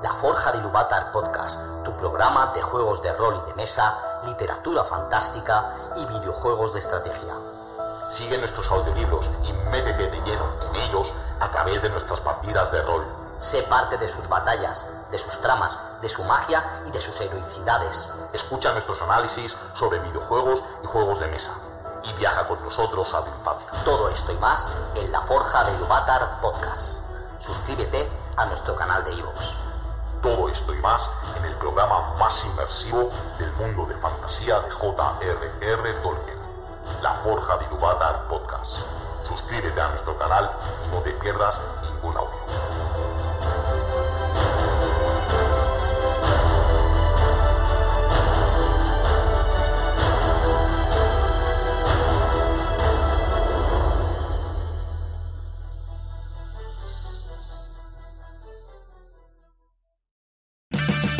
La Forja de Ilúvatar Podcast, tu programa de juegos de rol y de mesa, literatura fantástica y videojuegos de estrategia. Sigue nuestros audiolibros y métete de lleno en ellos a través de nuestras partidas de rol. Sé parte de sus batallas, de sus tramas, de su magia y de sus heroicidades. Escucha nuestros análisis sobre videojuegos y juegos de mesa. Y viaja con nosotros a tu infancia. Todo esto y más en La Forja de Ilúvatar Podcast. Suscríbete a nuestro canal de iVoox. Todo esto y más en el programa más inmersivo del mundo de fantasía de J.R.R. Tolkien, La Forja de Podcast. Suscríbete a nuestro canal y no te pierdas ningún audio.